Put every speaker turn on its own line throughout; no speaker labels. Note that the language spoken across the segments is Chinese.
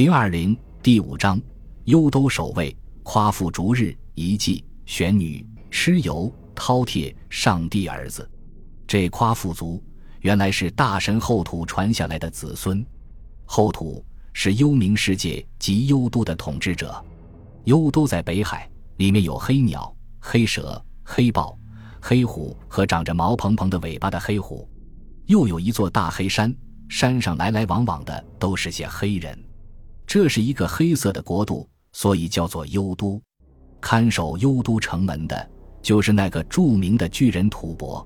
零二零第五章，幽都守卫夸父逐日遗迹玄女蚩尤饕餮上帝儿子，这夸父族原来是大神后土传下来的子孙。后土是幽冥世界及幽都的统治者。幽都在北海，里面有黑鸟、黑蛇、黑豹、黑虎和长着毛蓬蓬的尾巴的黑虎，又有一座大黑山，山上来来往往的都是些黑人。这是一个黑色的国度，所以叫做幽都。看守幽都城门的，就是那个著名的巨人吐蕃。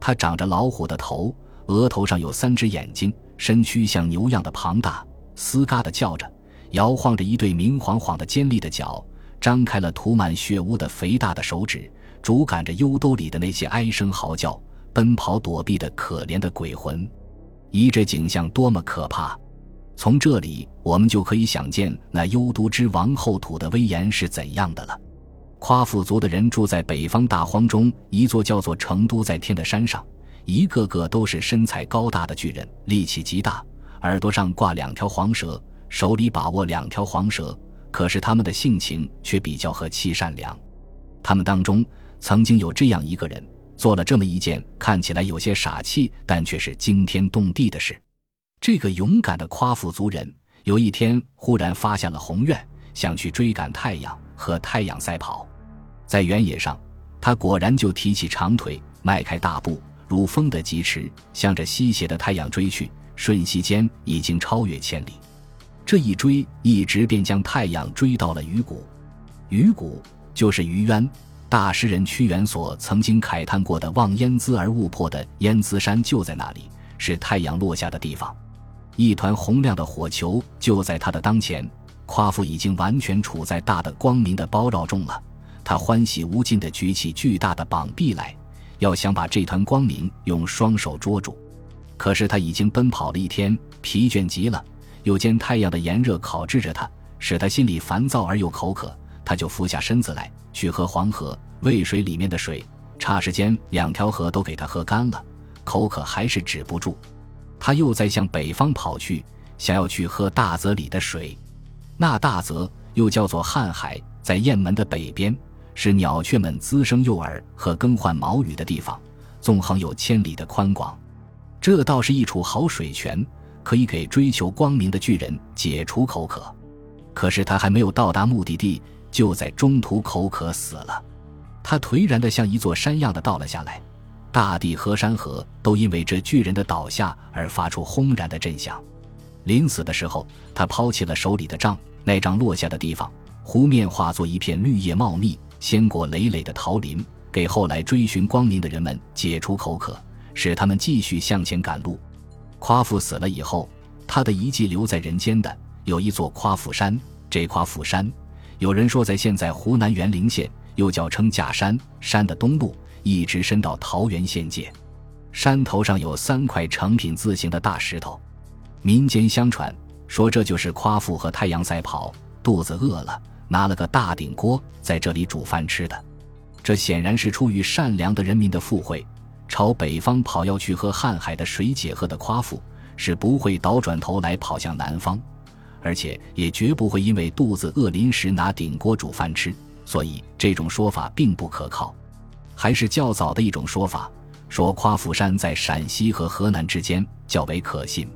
他长着老虎的头，额头上有三只眼睛，身躯像牛样的庞大，嘶嘎的叫着，摇晃着一对明晃晃的尖利的脚，张开了涂满血污的肥大的手指，主赶着幽都里的那些哀声嚎叫、奔跑躲避的可怜的鬼魂。咦，这景象多么可怕！从这里，我们就可以想见那幽都之王后土的威严是怎样的了。夸父族的人住在北方大荒中一座叫做成都在天的山上，一个个都是身材高大的巨人，力气极大，耳朵上挂两条黄蛇，手里把握两条黄蛇。可是他们的性情却比较和气善良。他们当中曾经有这样一个人，做了这么一件看起来有些傻气，但却是惊天动地的事。这个勇敢的夸父族人有一天忽然发下了宏愿，想去追赶太阳，和太阳赛跑。在原野上，他果然就提起长腿，迈开大步，如风的疾驰，向着西斜的太阳追去。瞬息间，已经超越千里。这一追，一直便将太阳追到了鱼谷。鱼谷就是鱼渊，大诗人屈原所曾经慨叹过的“望烟姿而勿迫”的烟姿山就在那里，是太阳落下的地方。一团红亮的火球就在他的当前，夸父已经完全处在大的光明的包绕中了。他欢喜无尽地举起巨大的膀臂来，要想把这团光明用双手捉住。可是他已经奔跑了一天，疲倦极了，又见太阳的炎热烤制着他，使他心里烦躁而又口渴。他就俯下身子来，去喝黄河渭水里面的水。霎时间，两条河都给他喝干了，口渴还是止不住。他又在向北方跑去，想要去喝大泽里的水。那大泽又叫做瀚海，在雁门的北边，是鸟雀们滋生幼儿和更换毛羽的地方，纵横有千里的宽广。这倒是一处好水泉，可以给追求光明的巨人解除口渴。可是他还没有到达目的地，就在中途口渴死了。他颓然的像一座山样的倒了下来。大地和山河都因为这巨人的倒下而发出轰然的震响。临死的时候，他抛弃了手里的杖，那杖落下的地方，湖面化作一片绿叶茂密、鲜果累累的桃林，给后来追寻光明的人们解除口渴，使他们继续向前赶路。夸父死了以后，他的遗迹留在人间的有一座夸父山。这夸父山，有人说在现在湖南沅陵县，又叫称假山。山的东麓。一直伸到桃源县界，山头上有三块成品字形的大石头。民间相传说，这就是夸父和太阳赛跑，肚子饿了，拿了个大顶锅在这里煮饭吃的。这显然是出于善良的人民的附会。朝北方跑要去喝瀚海的水解渴的夸父，是不会倒转头来跑向南方，而且也绝不会因为肚子饿临时拿顶锅煮饭吃。所以这种说法并不可靠。还是较早的一种说法，说夸父山在陕西和河南之间较为可信。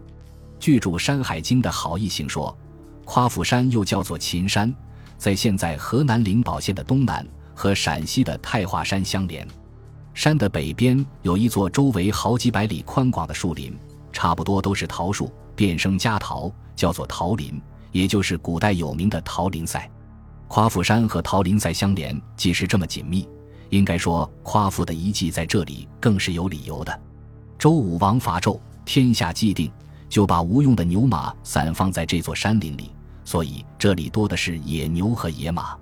据著《山海经》的好异行说，夸父山又叫做秦山，在现在河南灵宝县的东南，和陕西的太华山相连。山的北边有一座周围好几百里宽广的树林，差不多都是桃树，遍生佳桃，叫做桃林，也就是古代有名的桃林赛。夸父山和桃林赛相连，既是这么紧密。应该说，夸父的遗迹在这里更是有理由的。周武王伐纣，天下既定，就把无用的牛马散放在这座山林里，所以这里多的是野牛和野马。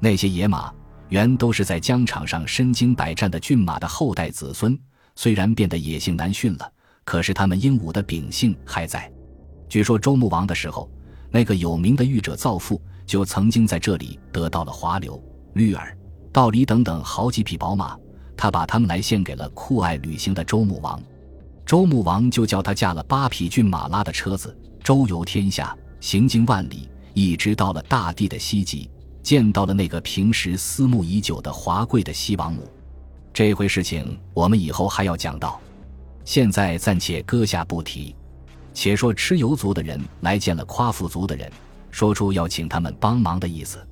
那些野马原都是在疆场上身经百战的骏马的后代子孙，虽然变得野性难驯了，可是他们英武的秉性还在。据说周穆王的时候，那个有名的御者造父就曾经在这里得到了华流、绿耳。道理等等好几匹宝马，他把他们来献给了酷爱旅行的周穆王，周穆王就叫他驾了八匹骏马拉的车子周游天下，行经万里，一直到了大地的西极，见到了那个平时思慕已久的华贵的西王母。这回事情我们以后还要讲到，现在暂且搁下不提。且说蚩尤族的人来见了夸父族的人，说出要请他们帮忙的意思。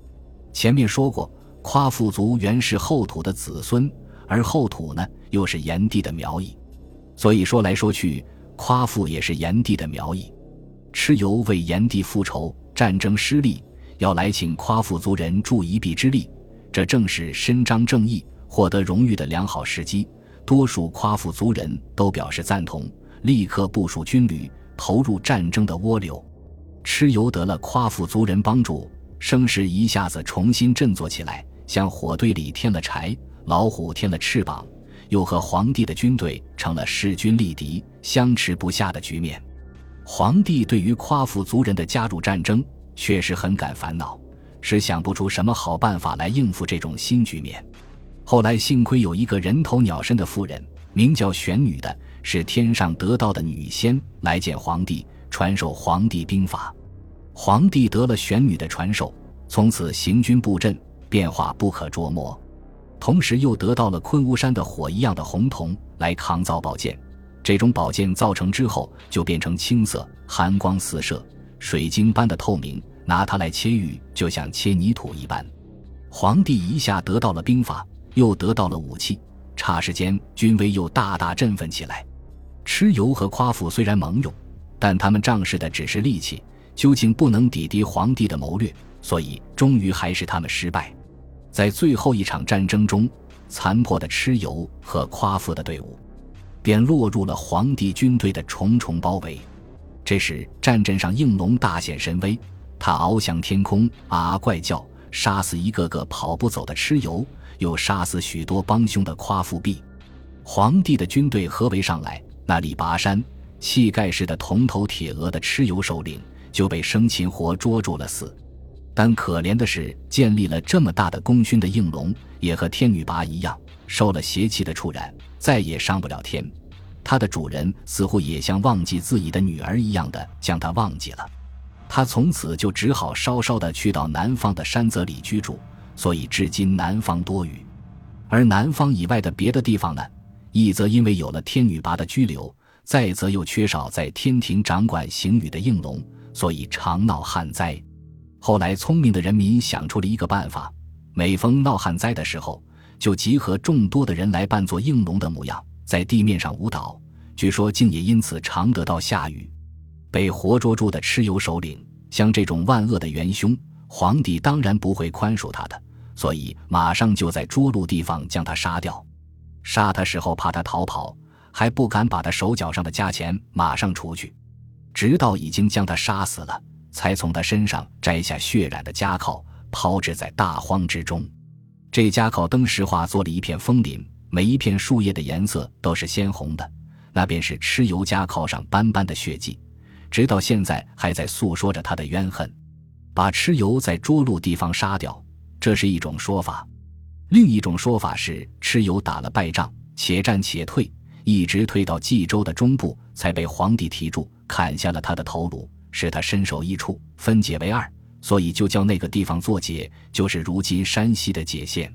前面说过，夸父族原是后土的子孙，而后土呢又是炎帝的苗裔，所以说来说去，夸父也是炎帝的苗裔。蚩尤为炎帝复仇，战争失利，要来请夸父族人助一臂之力，这正是伸张正义、获得荣誉的良好时机。多数夸父族人都表示赞同，立刻部署军旅。投入战争的涡流，蚩尤得了夸父族人帮助，声势一下子重新振作起来，向火堆里添了柴，老虎添了翅膀，又和皇帝的军队成了势均力敌、相持不下的局面。皇帝对于夸父族人的加入战争确实很感烦恼，是想不出什么好办法来应付这种新局面。后来幸亏有一个人头鸟身的妇人，名叫玄女的。是天上得道的女仙来见皇帝，传授皇帝兵法。皇帝得了玄女的传授，从此行军布阵变化不可捉摸。同时又得到了昆吾山的火一样的红铜来抗造宝剑。这种宝剑造成之后就变成青色，寒光四射，水晶般的透明，拿它来切玉就像切泥土一般。皇帝一下得到了兵法，又得到了武器，霎时间军威又大大振奋起来。蚩尤和夸父虽然盟勇，但他们仗势的只是力气，究竟不能抵敌皇帝的谋略，所以终于还是他们失败。在最后一场战争中，残破的蚩尤和夸父的队伍，便落入了皇帝军队的重重包围。这时，战阵上应龙大显神威，他翱翔天空，啊啊怪叫，杀死一个个跑不走的蚩尤，又杀死许多帮凶的夸父婢。皇帝的军队合围上来。那力拔山、气盖世的铜头铁额的蚩尤首领就被生擒活捉住了死，但可怜的是，建立了这么大的功勋的应龙，也和天女拔一样，受了邪气的触染，再也上不了天。他的主人似乎也像忘记自己的女儿一样的将他忘记了，他从此就只好稍稍的去到南方的山泽里居住，所以至今南方多雨，而南方以外的别的地方呢？一则因为有了天女拔的拘留，再则又缺少在天庭掌管行雨的应龙，所以常闹旱灾。后来聪明的人民想出了一个办法：每逢闹旱灾的时候，就集合众多的人来扮作应龙的模样，在地面上舞蹈。据说竟也因此常得到下雨。被活捉住的蚩尤首领，像这种万恶的元凶，皇帝当然不会宽恕他的，所以马上就在涿鹿地方将他杀掉。杀他时候怕他逃跑，还不敢把他手脚上的价钱马上除去，直到已经将他杀死了，才从他身上摘下血染的枷铐，抛掷在大荒之中。这枷铐登时化作了一片枫林，每一片树叶的颜色都是鲜红的，那便是蚩尤枷铐上斑斑的血迹，直到现在还在诉说着他的冤恨。把蚩尤在涿鹿地方杀掉，这是一种说法。另一种说法是，蚩尤打了败仗，且战且退，一直退到冀州的中部，才被皇帝提住，砍下了他的头颅，使他身首异处，分解为二，所以就叫那个地方作解，就是如今山西的解县。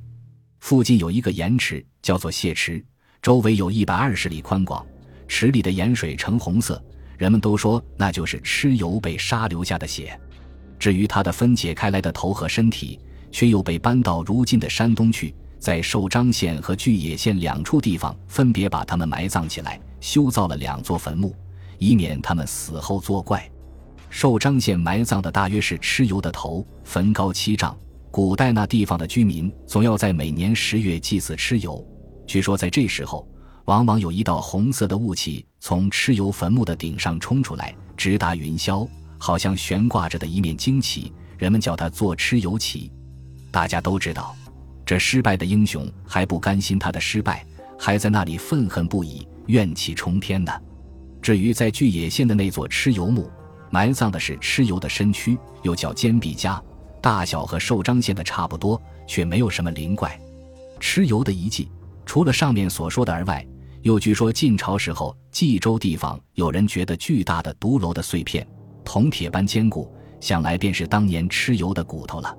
附近有一个盐池，叫做谢池，周围有一百二十里宽广，池里的盐水呈红色，人们都说那就是蚩尤被杀留下的血。至于他的分解开来的头和身体。却又被搬到如今的山东去，在寿张县和巨野县两处地方分别把他们埋葬起来，修造了两座坟墓，以免他们死后作怪。寿张县埋葬的大约是蚩尤的头，坟高七丈。古代那地方的居民总要在每年十月祭祀蚩尤，据说在这时候，往往有一道红色的雾气从蚩尤坟墓的顶上冲出来，直达云霄，好像悬挂着的一面旌旗，人们叫它做蚩尤旗。大家都知道，这失败的英雄还不甘心他的失败，还在那里愤恨不已，怨气冲天呢。至于在巨野县的那座蚩尤墓，埋葬的是蚩尤的身躯，又叫坚壁家，大小和寿张县的差不多，却没有什么灵怪。蚩尤的遗迹，除了上面所说的而外，又据说晋朝时候冀州地方有人觉得巨大的独楼的碎片，铜铁般坚固，想来便是当年蚩尤的骨头了。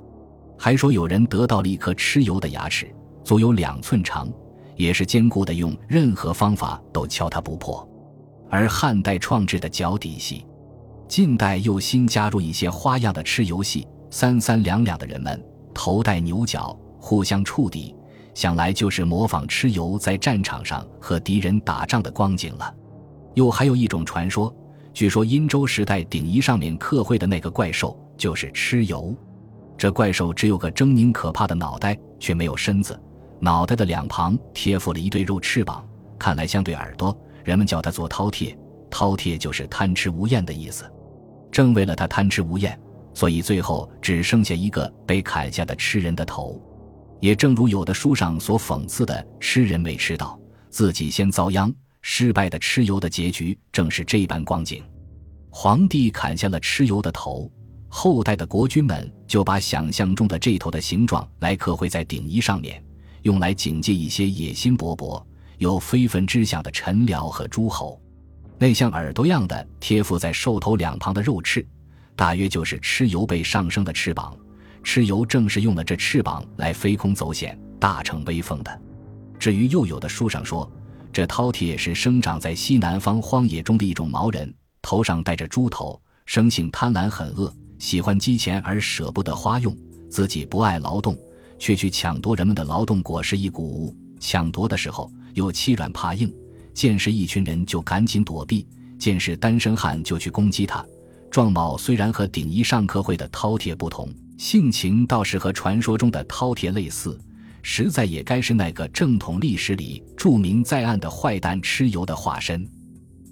还说有人得到了一颗蚩尤的牙齿，足有两寸长，也是坚固的，用任何方法都敲它不破。而汉代创制的脚底戏，近代又新加入一些花样的蚩尤戏，三三两两的人们头戴牛角，互相触底，想来就是模仿蚩尤在战场上和敌人打仗的光景了。又还有一种传说，据说殷周时代鼎仪上面刻绘的那个怪兽就是蚩尤。这怪兽只有个狰狞可怕的脑袋，却没有身子。脑袋的两旁贴附了一对肉翅膀，看来像对耳朵。人们叫它做饕餮，饕餮就是贪吃无厌的意思。正为了他贪吃无厌，所以最后只剩下一个被砍下的吃人的头。也正如有的书上所讽刺的，吃人未吃到，自己先遭殃。失败的蚩尤的结局正是这般光景。皇帝砍下了蚩尤的头。后代的国君们就把想象中的这头的形状来刻绘在鼎衣上面，用来警戒一些野心勃勃、有非分之想的臣僚和诸侯。那像耳朵样的贴附在兽头两旁的肉翅，大约就是蚩尤被上升的翅膀。蚩尤正是用了这翅膀来飞空走险、大逞威风的。至于又有的书上说，这饕餮是生长在西南方荒野中的一种毛人，头上戴着猪头，生性贪婪狠恶。喜欢积钱而舍不得花用，自己不爱劳动，却去抢夺人们的劳动果实一谷物。抢夺的时候又欺软怕硬，见是一群人就赶紧躲避，见是单身汉就去攻击他。壮貌虽然和顶一上课会的饕餮不同，性情倒是和传说中的饕餮类似，实在也该是那个正统历史里著名在案的坏蛋蚩尤的化身。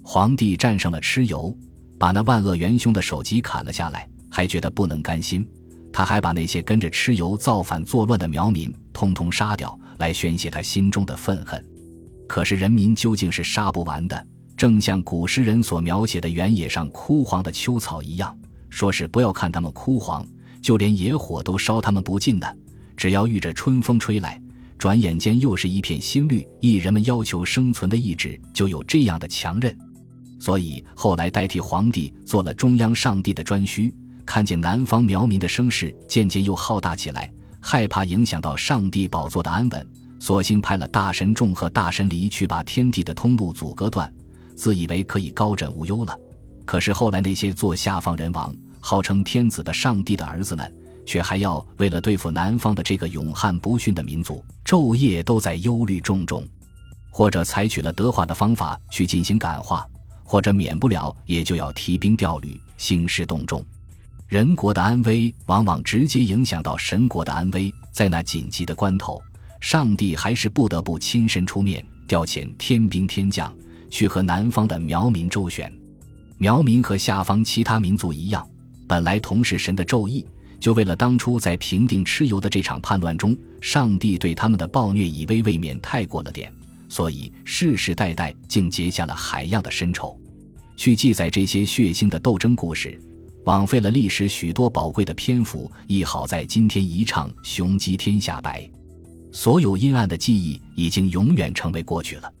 皇帝战胜了蚩尤，把那万恶元凶的首级砍了下来。还觉得不能甘心，他还把那些跟着蚩尤造反作乱的苗民通通杀掉，来宣泄他心中的愤恨。可是人民究竟是杀不完的，正像古诗人所描写的原野上枯黄的秋草一样，说是不要看他们枯黄，就连野火都烧他们不尽的。只要遇着春风吹来，转眼间又是一片新绿。一人们要求生存的意志就有这样的强韧，所以后来代替皇帝做了中央上帝的专需。看见南方苗民的声势渐渐又浩大起来，害怕影响到上帝宝座的安稳，索性派了大神众和大神离去，把天地的通路阻隔断，自以为可以高枕无忧了。可是后来那些做下方人王、号称天子的上帝的儿子们，却还要为了对付南方的这个勇悍不驯的民族，昼夜都在忧虑重重，或者采取了德化的方法去进行感化，或者免不了也就要提兵调旅，兴师动众。人国的安危往往直接影响到神国的安危，在那紧急的关头，上帝还是不得不亲身出面，调遣天兵天将去和南方的苗民周旋。苗民和下方其他民族一样，本来同是神的咒意，就为了当初在平定蚩尤的这场叛乱中，上帝对他们的暴虐以威未免太过了点，所以世世代代竟结下了海样的深仇。去记载这些血腥的斗争故事。枉费了历史许多宝贵的篇幅，亦好在今天一唱雄鸡天下白。所有阴暗的记忆已经永远成为过去了。